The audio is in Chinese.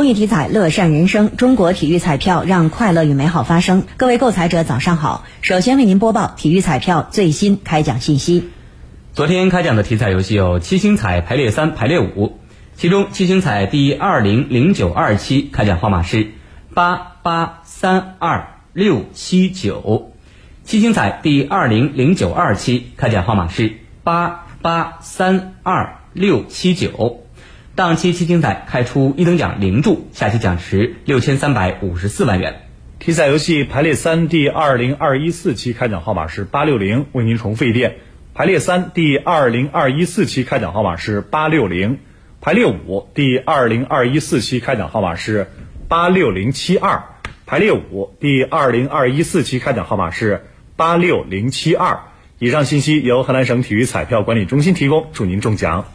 公益体彩乐善人生，中国体育彩票让快乐与美好发生。各位购彩者，早上好！首先为您播报体育彩票最新开奖信息。昨天开奖的体彩游戏有七星彩排列三、排列五，其中七星彩第二零零九二期开奖号码是八八三二六七九，七星彩第二零零九二期开奖号码是八八三二六七九。当期七星彩开出一等奖零注，下期奖池六千三百五十四万元。体彩游戏排列三第二零二一四期开奖号码是八六零，为您重复一遍。排列三第二零二一四期开奖号码是八六零，排列五第二零二一四期开奖号码是八六零七二，排列五第二零二一四期开奖号码是八六零七二。以上信息由河南省体育彩票管理中心提供，祝您中奖。